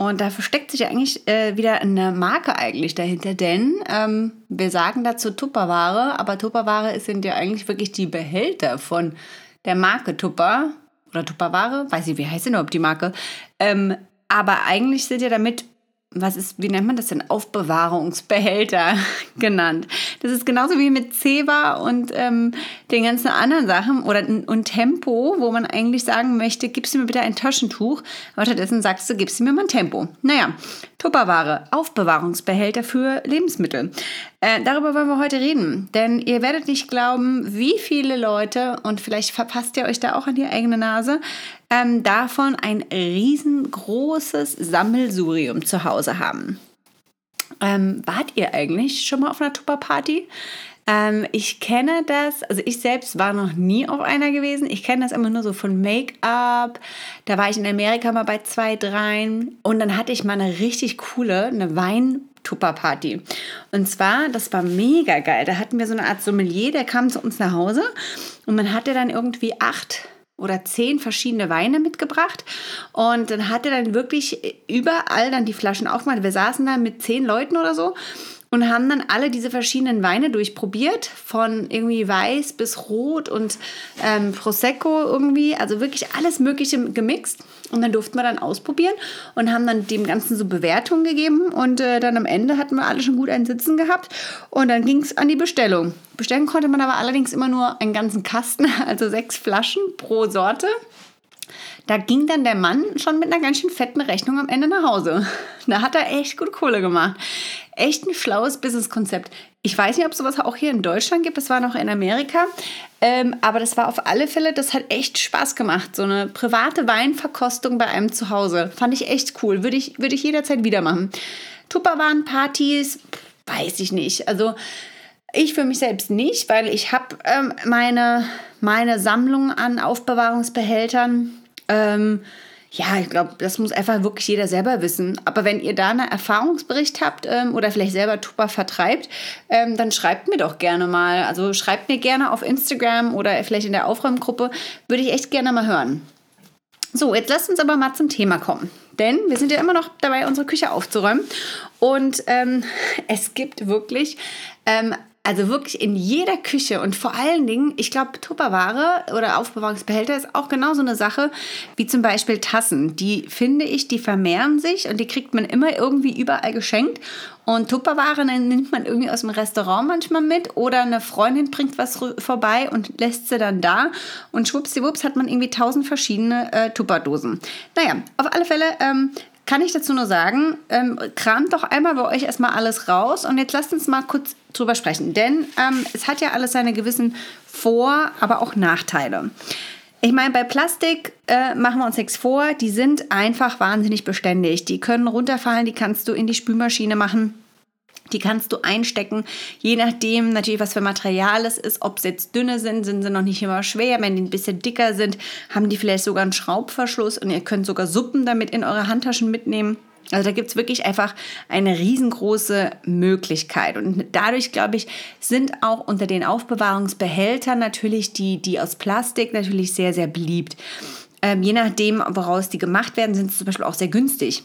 Und da versteckt sich eigentlich äh, wieder eine Marke eigentlich dahinter, denn ähm, wir sagen dazu Tupperware, aber Tupperware sind ja eigentlich wirklich die Behälter von der Marke Tupper oder Tupperware, weiß ich, wie heißt denn überhaupt die Marke, ähm, aber eigentlich sind ja damit was ist, wie nennt man das denn, Aufbewahrungsbehälter genannt. Das ist genauso wie mit Ceva und ähm, den ganzen anderen Sachen oder und Tempo, wo man eigentlich sagen möchte, gibst du mir bitte ein Taschentuch, aber stattdessen sagst du, gibst du mir mal ein Tempo. Naja, Tupperware, Aufbewahrungsbehälter für Lebensmittel. Äh, darüber wollen wir heute reden, denn ihr werdet nicht glauben, wie viele Leute, und vielleicht verpasst ihr euch da auch an die eigene Nase, ähm, davon ein riesengroßes Sammelsurium zu Hause haben. Ähm, wart ihr eigentlich schon mal auf einer Tupperparty? Ähm, ich kenne das, also ich selbst war noch nie auf einer gewesen. Ich kenne das immer nur so von Make-up. Da war ich in Amerika mal bei zwei, dreien. Und dann hatte ich mal eine richtig coole, eine Wein- Tupperparty. Und zwar, das war mega geil. Da hatten wir so eine Art Sommelier, der kam zu uns nach Hause und man hatte dann irgendwie acht oder zehn verschiedene Weine mitgebracht. Und dann hat er dann wirklich überall dann die Flaschen aufgemacht. Wir saßen da mit zehn Leuten oder so und haben dann alle diese verschiedenen Weine durchprobiert, von irgendwie weiß bis rot und ähm, Prosecco irgendwie, also wirklich alles Mögliche gemixt. Und dann durften wir dann ausprobieren und haben dann dem Ganzen so Bewertungen gegeben. Und äh, dann am Ende hatten wir alle schon gut ein Sitzen gehabt. Und dann ging es an die Bestellung. Bestellen konnte man aber allerdings immer nur einen ganzen Kasten, also sechs Flaschen pro Sorte. Da ging dann der Mann schon mit einer ganz schön fetten Rechnung am Ende nach Hause. Da hat er echt gut Kohle gemacht. Echt ein schlaues Businesskonzept. Ich weiß nicht, ob sowas auch hier in Deutschland gibt. Das war noch in Amerika. Ähm, aber das war auf alle Fälle, das hat echt Spaß gemacht. So eine private Weinverkostung bei einem zu Hause. Fand ich echt cool. Würde ich, würde ich jederzeit wieder machen. Tupperwaren-Partys, weiß ich nicht. Also ich für mich selbst nicht, weil ich habe ähm, meine, meine Sammlung an Aufbewahrungsbehältern ähm, ja, ich glaube, das muss einfach wirklich jeder selber wissen. Aber wenn ihr da einen Erfahrungsbericht habt ähm, oder vielleicht selber Tupper vertreibt, ähm, dann schreibt mir doch gerne mal. Also schreibt mir gerne auf Instagram oder vielleicht in der Aufräumgruppe. Würde ich echt gerne mal hören. So, jetzt lasst uns aber mal zum Thema kommen. Denn wir sind ja immer noch dabei, unsere Küche aufzuräumen. Und ähm, es gibt wirklich ähm, also wirklich in jeder Küche und vor allen Dingen, ich glaube, Tupperware oder Aufbewahrungsbehälter ist auch genauso eine Sache wie zum Beispiel Tassen. Die finde ich, die vermehren sich und die kriegt man immer irgendwie überall geschenkt. Und Tupperware nimmt man irgendwie aus dem Restaurant manchmal mit oder eine Freundin bringt was vorbei und lässt sie dann da und schwuppsiwupps hat man irgendwie tausend verschiedene äh, Tupperdosen. Naja, auf alle Fälle ähm, kann ich dazu nur sagen, ähm, kramt doch einmal bei euch erstmal alles raus und jetzt lasst uns mal kurz drüber sprechen, denn ähm, es hat ja alles seine gewissen Vor-, aber auch Nachteile. Ich meine, bei Plastik äh, machen wir uns nichts vor, die sind einfach wahnsinnig beständig. Die können runterfallen, die kannst du in die Spülmaschine machen. Die kannst du einstecken, je nachdem natürlich, was für Material es ist. Ob sie jetzt dünne sind, sind sie noch nicht immer schwer. Wenn die ein bisschen dicker sind, haben die vielleicht sogar einen Schraubverschluss und ihr könnt sogar Suppen damit in eure Handtaschen mitnehmen. Also da gibt es wirklich einfach eine riesengroße Möglichkeit. Und dadurch, glaube ich, sind auch unter den Aufbewahrungsbehältern natürlich die, die aus Plastik natürlich sehr, sehr beliebt. Ähm, je nachdem, woraus die gemacht werden, sind sie zum Beispiel auch sehr günstig.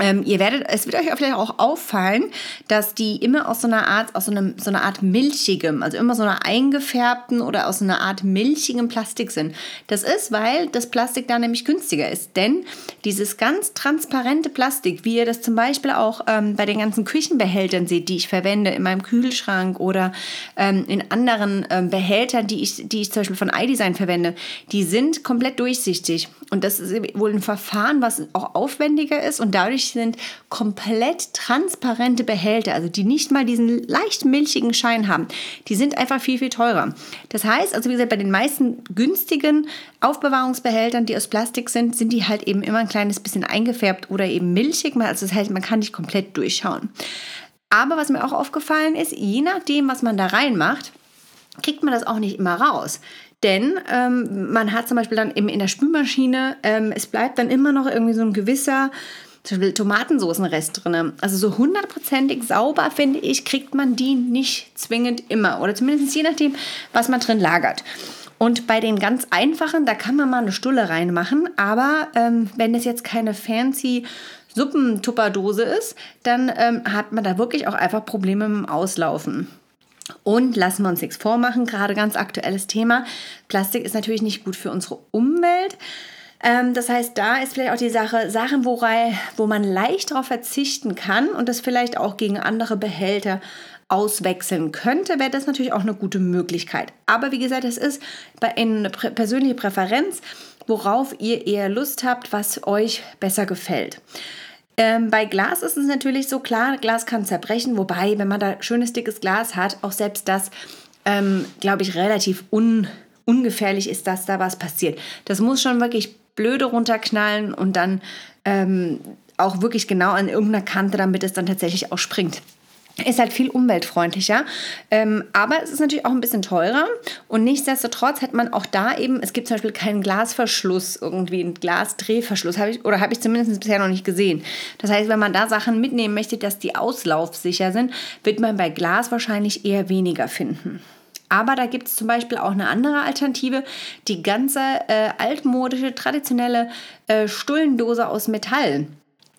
Ähm, ihr werdet, es wird euch vielleicht auch auffallen, dass die immer aus so einer Art, aus so, einem, so einer Art milchigem, also immer so einer eingefärbten oder aus so einer Art milchigem Plastik sind. Das ist, weil das Plastik da nämlich günstiger ist. Denn dieses ganz transparente Plastik, wie ihr das zum Beispiel auch ähm, bei den ganzen Küchenbehältern seht, die ich verwende in meinem Kühlschrank oder ähm, in anderen ähm, Behältern, die ich, die ich zum Beispiel von iDesign verwende, die sind komplett durchsichtig. Und das ist wohl ein Verfahren, was auch aufwendiger ist und dadurch wirklich sind komplett transparente Behälter, also die nicht mal diesen leicht milchigen Schein haben, die sind einfach viel, viel teurer. Das heißt, also wie gesagt, bei den meisten günstigen Aufbewahrungsbehältern, die aus Plastik sind, sind die halt eben immer ein kleines bisschen eingefärbt oder eben milchig. Also das heißt, man kann nicht komplett durchschauen. Aber was mir auch aufgefallen ist, je nachdem, was man da reinmacht, kriegt man das auch nicht immer raus. Denn ähm, man hat zum Beispiel dann eben in der Spülmaschine, ähm, es bleibt dann immer noch irgendwie so ein gewisser zum Beispiel Tomatensoßenrest drin. Also so hundertprozentig sauber, finde ich, kriegt man die nicht zwingend immer. Oder zumindest je nachdem, was man drin lagert. Und bei den ganz einfachen, da kann man mal eine Stulle reinmachen. Aber ähm, wenn es jetzt keine fancy Suppentupperdose ist, dann ähm, hat man da wirklich auch einfach Probleme mit dem Auslaufen. Und lassen wir uns nichts vormachen, gerade ganz aktuelles Thema. Plastik ist natürlich nicht gut für unsere Umwelt. Ähm, das heißt, da ist vielleicht auch die Sache, Sachen, worai, wo man leicht darauf verzichten kann und das vielleicht auch gegen andere Behälter auswechseln könnte, wäre das natürlich auch eine gute Möglichkeit. Aber wie gesagt, es ist eine persönliche Präferenz, worauf ihr eher Lust habt, was euch besser gefällt. Ähm, bei Glas ist es natürlich so klar, Glas kann zerbrechen, wobei, wenn man da schönes dickes Glas hat, auch selbst das, ähm, glaube ich, relativ un, ungefährlich ist, dass da was passiert. Das muss schon wirklich blöde runterknallen und dann ähm, auch wirklich genau an irgendeiner Kante, damit es dann tatsächlich auch springt. Ist halt viel umweltfreundlicher, ähm, aber es ist natürlich auch ein bisschen teurer und nichtsdestotrotz hat man auch da eben, es gibt zum Beispiel keinen Glasverschluss, irgendwie einen Glasdrehverschluss, habe ich oder habe ich zumindest bisher noch nicht gesehen. Das heißt, wenn man da Sachen mitnehmen möchte, dass die auslaufsicher sind, wird man bei Glas wahrscheinlich eher weniger finden. Aber da gibt es zum Beispiel auch eine andere Alternative, die ganze äh, altmodische, traditionelle äh, Stullendose aus Metall.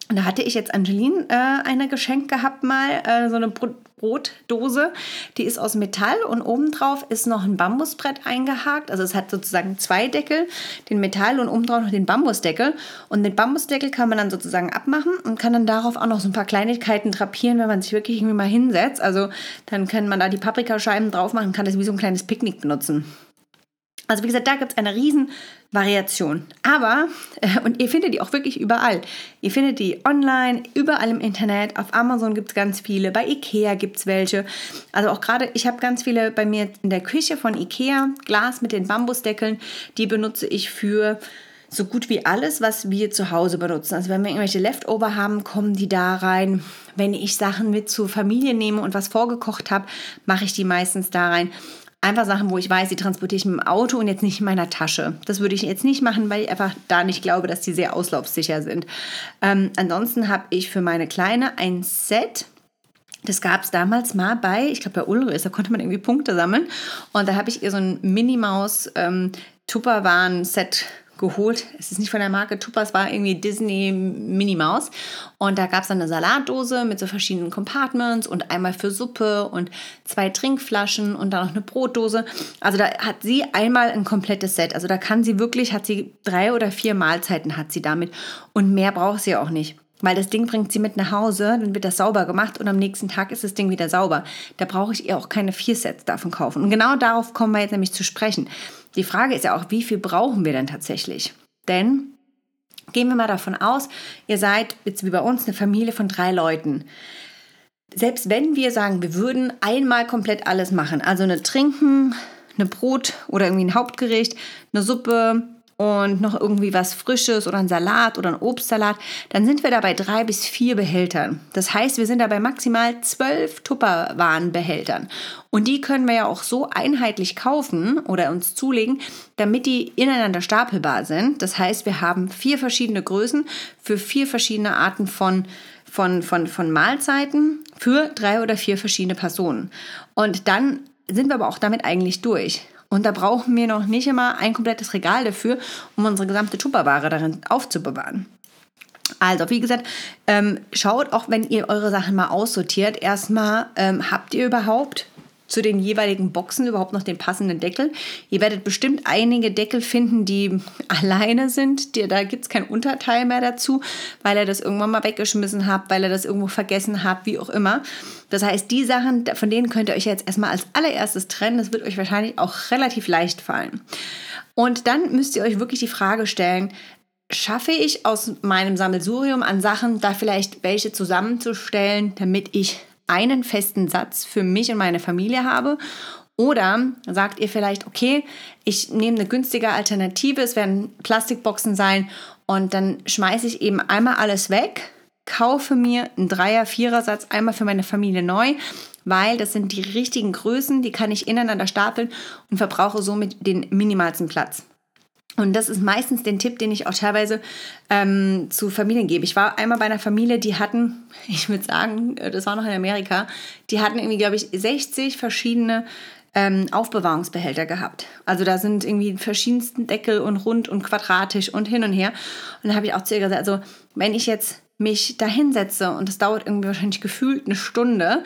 Und da hatte ich jetzt Angeline äh, eine geschenkt gehabt mal, äh, so eine Brot Brotdose. Die ist aus Metall und obendrauf ist noch ein Bambusbrett eingehakt. Also es hat sozusagen zwei Deckel, den Metall und obendrauf noch den Bambusdeckel. Und den Bambusdeckel kann man dann sozusagen abmachen und kann dann darauf auch noch so ein paar Kleinigkeiten drapieren, wenn man sich wirklich irgendwie mal hinsetzt. Also dann kann man da die Paprikascheiben drauf machen, kann das wie so ein kleines Picknick benutzen. Also wie gesagt, da gibt es eine riesen Variation. Aber, äh, und ihr findet die auch wirklich überall. Ihr findet die online, überall im Internet. Auf Amazon gibt es ganz viele. Bei Ikea gibt es welche. Also auch gerade, ich habe ganz viele bei mir in der Küche von Ikea. Glas mit den Bambusdeckeln. Die benutze ich für so gut wie alles, was wir zu Hause benutzen. Also wenn wir irgendwelche Leftover haben, kommen die da rein. Wenn ich Sachen mit zur Familie nehme und was vorgekocht habe, mache ich die meistens da rein. Einfach Sachen, wo ich weiß, die transportiere ich mit dem Auto und jetzt nicht in meiner Tasche. Das würde ich jetzt nicht machen, weil ich einfach da nicht glaube, dass die sehr auslaufsicher sind. Ähm, ansonsten habe ich für meine Kleine ein Set. Das gab es damals mal bei, ich glaube bei Ulris, da konnte man irgendwie Punkte sammeln. Und da habe ich ihr so ein Minimaus ähm, geholt. Es ist nicht von der Marke Tupper, es war irgendwie Disney Minnie Maus. Und da gab es dann eine Salatdose mit so verschiedenen Compartments und einmal für Suppe und zwei Trinkflaschen und dann noch eine Brotdose. Also da hat sie einmal ein komplettes Set. Also da kann sie wirklich, hat sie drei oder vier Mahlzeiten hat sie damit. Und mehr braucht sie auch nicht. Weil das Ding bringt sie mit nach Hause, dann wird das sauber gemacht und am nächsten Tag ist das Ding wieder sauber. Da brauche ich ihr auch keine vier Sets davon kaufen. Und genau darauf kommen wir jetzt nämlich zu sprechen. Die Frage ist ja auch, wie viel brauchen wir denn tatsächlich? Denn gehen wir mal davon aus, ihr seid jetzt wie bei uns eine Familie von drei Leuten. Selbst wenn wir sagen, wir würden einmal komplett alles machen, also eine Trinken, eine Brot oder irgendwie ein Hauptgericht, eine Suppe, und noch irgendwie was Frisches oder ein Salat oder ein Obstsalat, dann sind wir da bei drei bis vier Behältern. Das heißt, wir sind da bei maximal zwölf Tupperwarenbehältern. Und die können wir ja auch so einheitlich kaufen oder uns zulegen, damit die ineinander stapelbar sind. Das heißt, wir haben vier verschiedene Größen für vier verschiedene Arten von von, von, von Mahlzeiten für drei oder vier verschiedene Personen. Und dann sind wir aber auch damit eigentlich durch. Und da brauchen wir noch nicht immer ein komplettes Regal dafür, um unsere gesamte Tupperware darin aufzubewahren. Also, wie gesagt, ähm, schaut auch, wenn ihr eure Sachen mal aussortiert, erstmal, ähm, habt ihr überhaupt zu den jeweiligen Boxen überhaupt noch den passenden Deckel. Ihr werdet bestimmt einige Deckel finden, die alleine sind. Da gibt es kein Unterteil mehr dazu, weil ihr das irgendwann mal weggeschmissen habt, weil ihr das irgendwo vergessen habt, wie auch immer. Das heißt, die Sachen, von denen könnt ihr euch jetzt erstmal als allererstes trennen. Das wird euch wahrscheinlich auch relativ leicht fallen. Und dann müsst ihr euch wirklich die Frage stellen, schaffe ich aus meinem Sammelsurium an Sachen da vielleicht welche zusammenzustellen, damit ich einen festen Satz für mich und meine Familie habe. Oder sagt ihr vielleicht, okay, ich nehme eine günstige Alternative, es werden Plastikboxen sein und dann schmeiße ich eben einmal alles weg kaufe mir einen Dreier-, Vierer-Satz einmal für meine Familie neu, weil das sind die richtigen Größen, die kann ich ineinander stapeln und verbrauche somit den minimalsten Platz. Und das ist meistens den Tipp, den ich auch teilweise ähm, zu Familien gebe. Ich war einmal bei einer Familie, die hatten, ich würde sagen, äh, das war noch in Amerika, die hatten irgendwie, glaube ich, 60 verschiedene ähm, Aufbewahrungsbehälter gehabt. Also da sind irgendwie verschiedensten Deckel und rund und quadratisch und hin und her. Und da habe ich auch zu ihr gesagt, also wenn ich jetzt mich da hinsetze und das dauert irgendwie wahrscheinlich gefühlt eine Stunde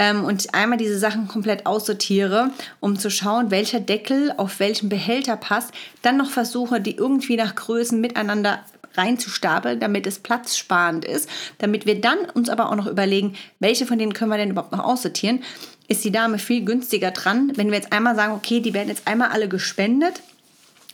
ähm, und einmal diese Sachen komplett aussortiere, um zu schauen, welcher Deckel auf welchen Behälter passt, dann noch versuche, die irgendwie nach Größen miteinander reinzustapeln, damit es platzsparend ist, damit wir dann uns aber auch noch überlegen, welche von denen können wir denn überhaupt noch aussortieren, ist die Dame viel günstiger dran, wenn wir jetzt einmal sagen, okay, die werden jetzt einmal alle gespendet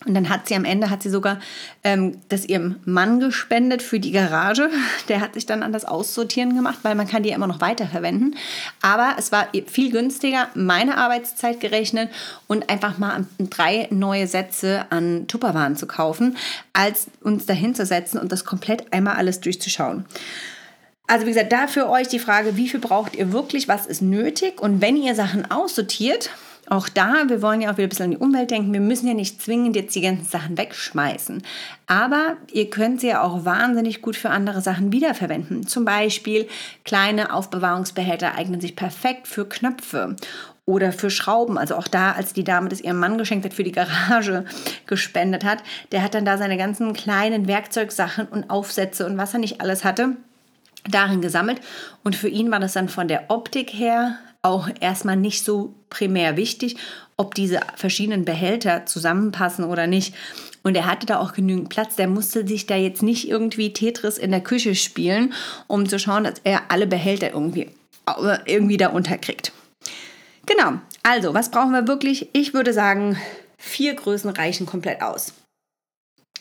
und dann hat sie am Ende, hat sie sogar ähm, das ihrem Mann gespendet für die Garage. Der hat sich dann an das Aussortieren gemacht, weil man kann die ja immer noch weiterverwenden. Aber es war viel günstiger, meine Arbeitszeit gerechnet und einfach mal drei neue Sätze an Tupperwaren zu kaufen, als uns dahin zu setzen und das komplett einmal alles durchzuschauen. Also wie gesagt, da für euch die Frage, wie viel braucht ihr wirklich, was ist nötig? Und wenn ihr Sachen aussortiert, auch da, wir wollen ja auch wieder ein bisschen an die Umwelt denken. Wir müssen ja nicht zwingend jetzt die ganzen Sachen wegschmeißen. Aber ihr könnt sie ja auch wahnsinnig gut für andere Sachen wiederverwenden. Zum Beispiel kleine Aufbewahrungsbehälter eignen sich perfekt für Knöpfe oder für Schrauben. Also auch da, als die Dame das ihrem Mann geschenkt hat, für die Garage gespendet hat, der hat dann da seine ganzen kleinen Werkzeugsachen und Aufsätze und was er nicht alles hatte, darin gesammelt. Und für ihn war das dann von der Optik her auch erstmal nicht so primär wichtig, ob diese verschiedenen Behälter zusammenpassen oder nicht. Und er hatte da auch genügend Platz. Der musste sich da jetzt nicht irgendwie Tetris in der Küche spielen, um zu schauen, dass er alle Behälter irgendwie, irgendwie da unterkriegt. Genau. Also, was brauchen wir wirklich? Ich würde sagen, vier Größen reichen komplett aus.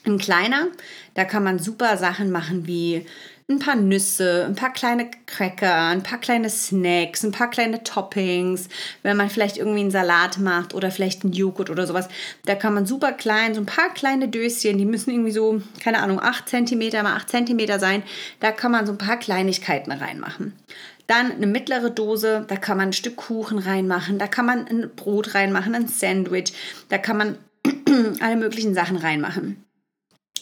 Ein kleiner, da kann man super Sachen machen wie ein paar Nüsse, ein paar kleine Cracker, ein paar kleine Snacks, ein paar kleine Toppings, wenn man vielleicht irgendwie einen Salat macht oder vielleicht einen Joghurt oder sowas. Da kann man super klein, so ein paar kleine Döschen, die müssen irgendwie so, keine Ahnung, 8 cm mal 8 cm sein. Da kann man so ein paar Kleinigkeiten reinmachen. Dann eine mittlere Dose, da kann man ein Stück Kuchen reinmachen, da kann man ein Brot reinmachen, ein Sandwich, da kann man alle möglichen Sachen reinmachen.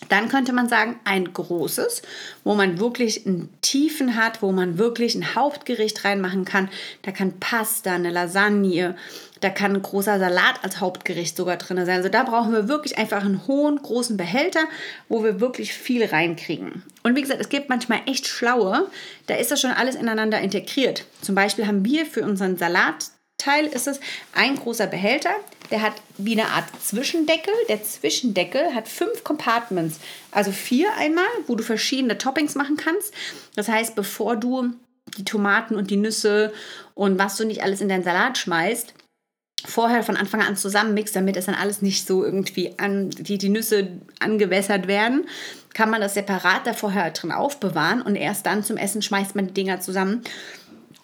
Dann könnte man sagen, ein großes, wo man wirklich einen Tiefen hat, wo man wirklich ein Hauptgericht reinmachen kann. Da kann Pasta, eine Lasagne, da kann ein großer Salat als Hauptgericht sogar drin sein. Also da brauchen wir wirklich einfach einen hohen, großen Behälter, wo wir wirklich viel reinkriegen. Und wie gesagt, es gibt manchmal echt schlaue, da ist das schon alles ineinander integriert. Zum Beispiel haben wir für unseren Salat Teil ist es ein großer Behälter, der hat wie eine Art Zwischendeckel. Der Zwischendeckel hat fünf Compartments, also vier einmal, wo du verschiedene Toppings machen kannst. Das heißt, bevor du die Tomaten und die Nüsse und was du nicht alles in deinen Salat schmeißt, vorher von Anfang an zusammenmixst, damit es dann alles nicht so irgendwie an die, die Nüsse angewässert werden, kann man das separat da vorher drin aufbewahren und erst dann zum Essen schmeißt man die Dinger zusammen.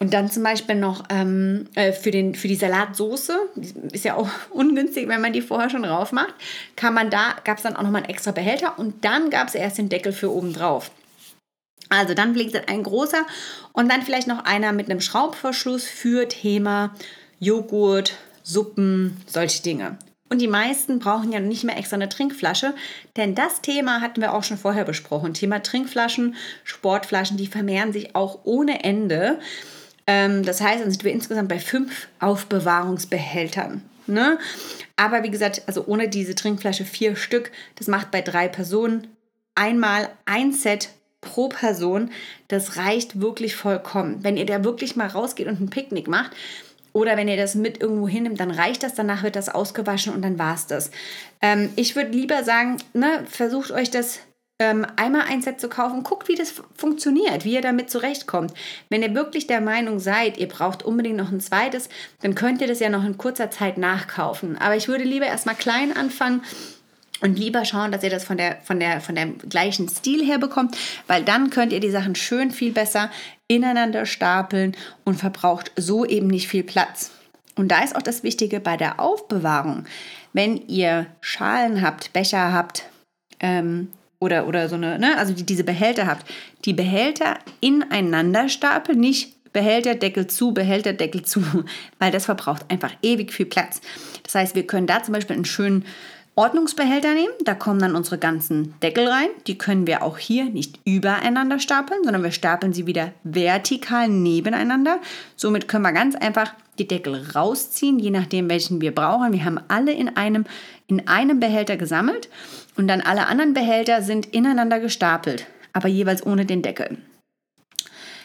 Und dann zum Beispiel noch ähm, äh, für, den, für die Salatsoße, ist ja auch ungünstig, wenn man die vorher schon drauf macht, kann man da, gab es dann auch nochmal einen extra Behälter und dann gab es erst den Deckel für oben drauf. Also dann fliegt ein großer und dann vielleicht noch einer mit einem Schraubverschluss für Thema Joghurt, Suppen, solche Dinge. Und die meisten brauchen ja nicht mehr extra eine Trinkflasche, denn das Thema hatten wir auch schon vorher besprochen. Thema Trinkflaschen, Sportflaschen, die vermehren sich auch ohne Ende. Ähm, das heißt, dann sind wir insgesamt bei fünf Aufbewahrungsbehältern. Ne? Aber wie gesagt, also ohne diese Trinkflasche vier Stück, das macht bei drei Personen einmal ein Set pro Person. Das reicht wirklich vollkommen. Wenn ihr da wirklich mal rausgeht und ein Picknick macht, oder wenn ihr das mit irgendwo hinnimmt, dann reicht das, danach wird das ausgewaschen und dann war es das. Ähm, ich würde lieber sagen, ne, versucht euch das ähm, einmal ein Set zu kaufen, guckt, wie das funktioniert, wie ihr damit zurechtkommt. Wenn ihr wirklich der Meinung seid, ihr braucht unbedingt noch ein zweites, dann könnt ihr das ja noch in kurzer Zeit nachkaufen. Aber ich würde lieber erstmal klein anfangen und lieber schauen, dass ihr das von der, von, der, von dem gleichen Stil her bekommt, weil dann könnt ihr die Sachen schön viel besser ineinander stapeln und verbraucht so eben nicht viel Platz. Und da ist auch das Wichtige bei der Aufbewahrung. Wenn ihr Schalen habt, Becher habt, ähm, oder, oder so eine, ne, also die diese Behälter habt, die Behälter ineinander stapeln, nicht Behälterdeckel zu, Behälterdeckel zu, weil das verbraucht einfach ewig viel Platz. Das heißt, wir können da zum Beispiel einen schönen Ordnungsbehälter nehmen. Da kommen dann unsere ganzen Deckel rein. Die können wir auch hier nicht übereinander stapeln, sondern wir stapeln sie wieder vertikal nebeneinander. Somit können wir ganz einfach die Deckel rausziehen, je nachdem, welchen wir brauchen. Wir haben alle in einem, in einem Behälter gesammelt und dann alle anderen Behälter sind ineinander gestapelt, aber jeweils ohne den Deckel.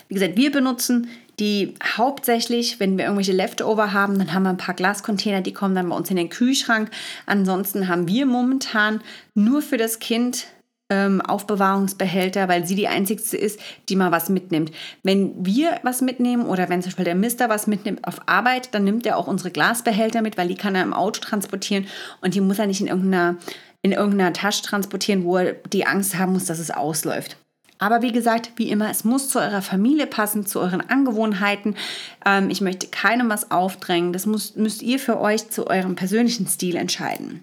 Wie gesagt, wir benutzen die hauptsächlich, wenn wir irgendwelche Leftover haben, dann haben wir ein paar Glascontainer, die kommen dann bei uns in den Kühlschrank. Ansonsten haben wir momentan nur für das Kind ähm, Aufbewahrungsbehälter, weil sie die einzigste ist, die mal was mitnimmt. Wenn wir was mitnehmen oder wenn zum Beispiel der Mister was mitnimmt auf Arbeit, dann nimmt er auch unsere Glasbehälter mit, weil die kann er im Auto transportieren und die muss er nicht in irgendeiner, in irgendeiner Tasche transportieren, wo er die Angst haben muss, dass es ausläuft. Aber wie gesagt, wie immer, es muss zu eurer Familie passen, zu euren Angewohnheiten. Ähm, ich möchte keinem was aufdrängen. Das muss, müsst ihr für euch zu eurem persönlichen Stil entscheiden.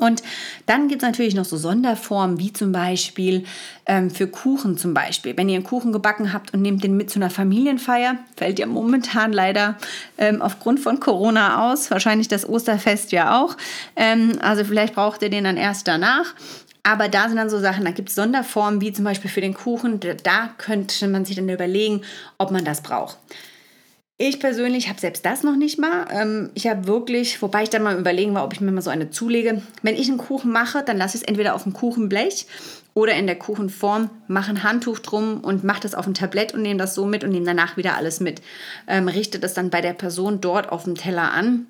Und dann gibt es natürlich noch so Sonderformen, wie zum Beispiel ähm, für Kuchen zum Beispiel. Wenn ihr einen Kuchen gebacken habt und nehmt den mit zu einer Familienfeier, fällt ja momentan leider ähm, aufgrund von Corona aus, wahrscheinlich das Osterfest ja auch. Ähm, also vielleicht braucht ihr den dann erst danach. Aber da sind dann so Sachen, da gibt es Sonderformen, wie zum Beispiel für den Kuchen. Da könnte man sich dann überlegen, ob man das braucht. Ich persönlich habe selbst das noch nicht mal. Ähm, ich habe wirklich, wobei ich dann mal überlegen war, ob ich mir mal so eine zulege. Wenn ich einen Kuchen mache, dann lasse ich es entweder auf dem Kuchenblech oder in der Kuchenform, mache ein Handtuch drum und mache das auf ein Tablett und nehme das so mit und nehme danach wieder alles mit. Ähm, richte das dann bei der Person dort auf dem Teller an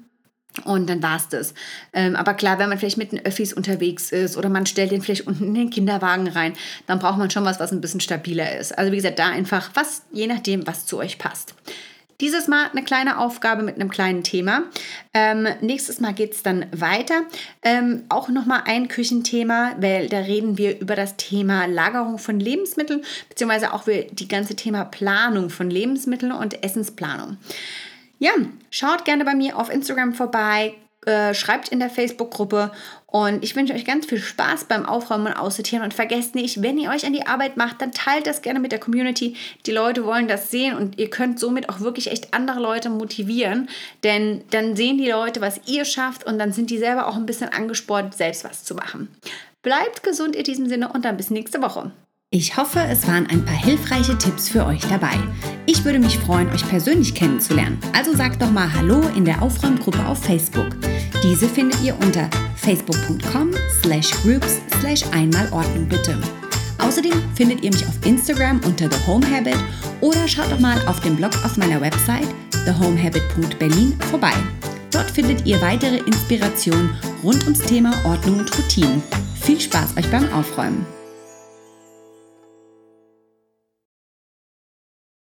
und dann war es das. Ähm, aber klar, wenn man vielleicht mit den Öffis unterwegs ist oder man stellt den vielleicht unten in den Kinderwagen rein, dann braucht man schon was, was ein bisschen stabiler ist. Also wie gesagt, da einfach was, je nachdem, was zu euch passt. Dieses Mal eine kleine Aufgabe mit einem kleinen Thema. Ähm, nächstes Mal geht es dann weiter. Ähm, auch nochmal ein Küchenthema, weil da reden wir über das Thema Lagerung von Lebensmitteln, beziehungsweise auch über die ganze Thema Planung von Lebensmitteln und Essensplanung. Ja, schaut gerne bei mir auf Instagram vorbei, äh, schreibt in der Facebook-Gruppe und ich wünsche euch ganz viel Spaß beim Aufräumen und Aussortieren und vergesst nicht, wenn ihr euch an die Arbeit macht, dann teilt das gerne mit der Community. Die Leute wollen das sehen und ihr könnt somit auch wirklich echt andere Leute motivieren, denn dann sehen die Leute, was ihr schafft und dann sind die selber auch ein bisschen angespornt, selbst was zu machen. Bleibt gesund in diesem Sinne und dann bis nächste Woche. Ich hoffe, es waren ein paar hilfreiche Tipps für euch dabei. Ich würde mich freuen, euch persönlich kennenzulernen. Also sagt doch mal Hallo in der Aufräumgruppe auf Facebook. Diese findet ihr unter facebook.com slash groups slash einmalordnung bitte. Außerdem findet ihr mich auf Instagram unter The Home Habit oder schaut doch mal auf dem Blog auf meiner Website thehomehabit.berlin vorbei. Dort findet ihr weitere Inspirationen rund ums Thema Ordnung und Routinen. Viel Spaß euch beim Aufräumen!